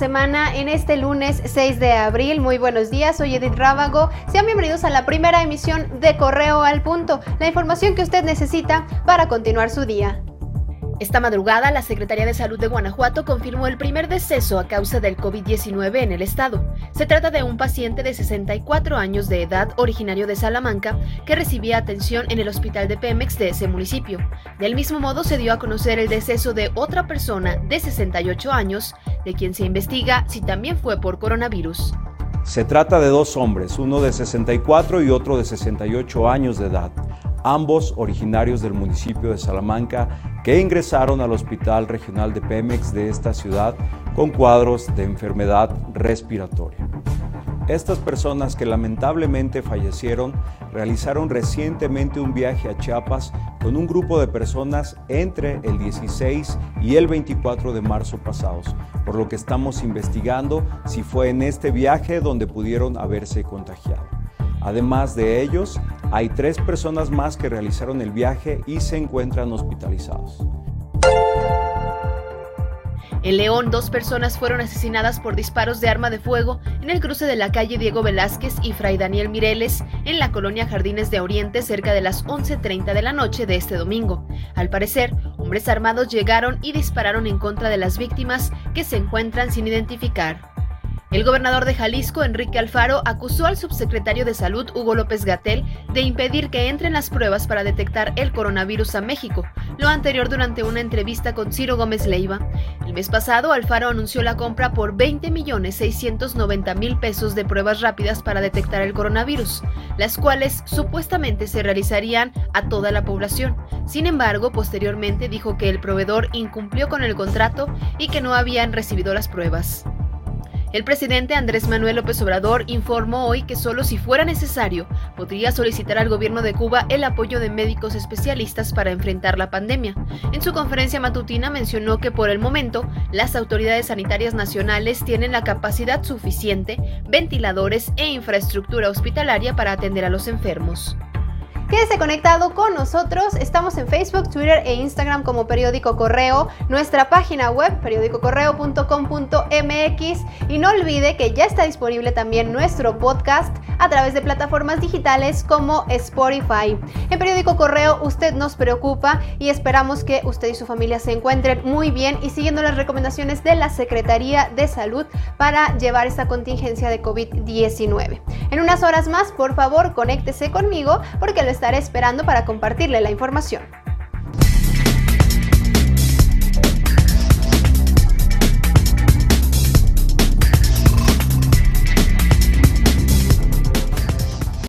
semana en este lunes 6 de abril. Muy buenos días, soy Edith Rábago. Sean bienvenidos a la primera emisión de Correo al Punto, la información que usted necesita para continuar su día. Esta madrugada, la Secretaría de Salud de Guanajuato confirmó el primer deceso a causa del COVID-19 en el estado. Se trata de un paciente de 64 años de edad, originario de Salamanca, que recibía atención en el hospital de Pemex de ese municipio. Del mismo modo, se dio a conocer el deceso de otra persona de 68 años, de quien se investiga si también fue por coronavirus. Se trata de dos hombres, uno de 64 y otro de 68 años de edad ambos originarios del municipio de Salamanca, que ingresaron al Hospital Regional de Pemex de esta ciudad con cuadros de enfermedad respiratoria. Estas personas que lamentablemente fallecieron realizaron recientemente un viaje a Chiapas con un grupo de personas entre el 16 y el 24 de marzo pasados, por lo que estamos investigando si fue en este viaje donde pudieron haberse contagiado. Además de ellos, hay tres personas más que realizaron el viaje y se encuentran hospitalizados. En León, dos personas fueron asesinadas por disparos de arma de fuego en el cruce de la calle Diego Velázquez y Fray Daniel Mireles, en la colonia Jardines de Oriente, cerca de las 11.30 de la noche de este domingo. Al parecer, hombres armados llegaron y dispararon en contra de las víctimas que se encuentran sin identificar. El gobernador de Jalisco, Enrique Alfaro, acusó al subsecretario de Salud, Hugo López Gatel, de impedir que entren las pruebas para detectar el coronavirus a México, lo anterior durante una entrevista con Ciro Gómez Leiva. El mes pasado, Alfaro anunció la compra por 20 millones 690 mil pesos de pruebas rápidas para detectar el coronavirus, las cuales supuestamente se realizarían a toda la población. Sin embargo, posteriormente dijo que el proveedor incumplió con el contrato y que no habían recibido las pruebas. El presidente Andrés Manuel López Obrador informó hoy que solo si fuera necesario podría solicitar al gobierno de Cuba el apoyo de médicos especialistas para enfrentar la pandemia. En su conferencia matutina mencionó que por el momento las autoridades sanitarias nacionales tienen la capacidad suficiente, ventiladores e infraestructura hospitalaria para atender a los enfermos. Quédese conectado con nosotros. Estamos en Facebook, Twitter e Instagram como Periódico Correo, nuestra página web periódicocorreo.com.mx y no olvide que ya está disponible también nuestro podcast a través de plataformas digitales como Spotify. En Periódico Correo usted nos preocupa y esperamos que usted y su familia se encuentren muy bien y siguiendo las recomendaciones de la Secretaría de Salud para llevar esta contingencia de COVID-19. En unas horas más, por favor, conéctese conmigo porque lo estaré esperando para compartirle la información.